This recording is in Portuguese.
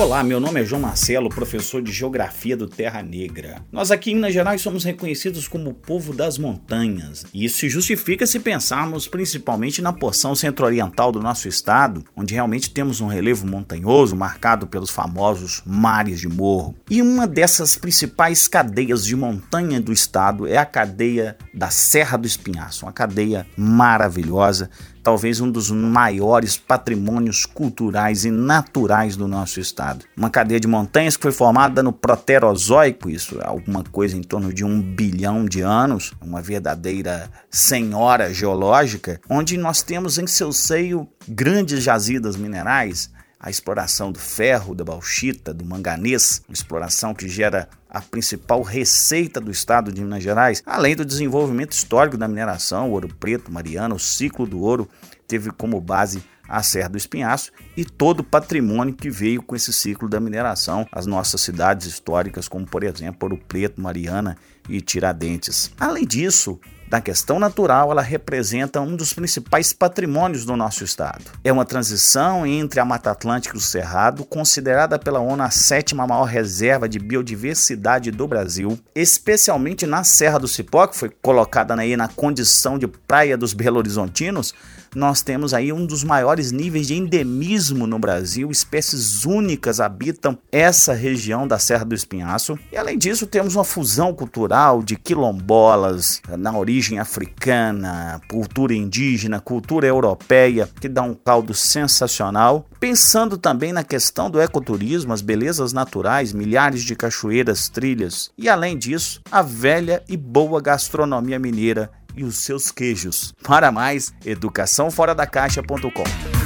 Olá, meu nome é João Marcelo, professor de Geografia do Terra Negra. Nós aqui em Minas Gerais somos reconhecidos como o povo das montanhas, e isso se justifica se pensarmos principalmente na porção centro-oriental do nosso estado, onde realmente temos um relevo montanhoso marcado pelos famosos mares de morro. E uma dessas principais cadeias de montanha do estado é a cadeia da Serra do Espinhaço, uma cadeia maravilhosa talvez um dos maiores patrimônios culturais e naturais do nosso estado. Uma cadeia de montanhas que foi formada no Proterozoico, isso é alguma coisa em torno de um bilhão de anos, uma verdadeira senhora geológica, onde nós temos em seu seio grandes jazidas minerais, a exploração do ferro, da bauxita, do manganês, exploração que gera a principal receita do estado de Minas Gerais, além do desenvolvimento histórico da mineração, ouro preto, mariana, o ciclo do ouro teve como base a Serra do Espinhaço e todo o patrimônio que veio com esse ciclo da mineração, as nossas cidades históricas, como por exemplo Ouro Preto, Mariana e Tiradentes. Além disso, da questão natural, ela representa um dos principais patrimônios do nosso estado. É uma transição entre a Mata Atlântica e o Cerrado, considerada pela ONU a sétima maior reserva de biodiversidade do Brasil, especialmente na Serra do Cipó, que foi colocada aí na condição de praia dos Belo Horizontinos, nós temos aí um dos maiores níveis de endemismo no Brasil, espécies únicas habitam essa região da Serra do Espinhaço. E além disso, temos uma fusão cultural de quilombolas na origem africana, cultura indígena, cultura europeia, que dá um caldo sensacional. Pensando também na questão do ecoturismo, as belezas naturais, milhares de cachoeiras, trilhas e além disso, a velha e boa gastronomia mineira e os seus queijos. Para mais, educaçãoforadacaixa.com.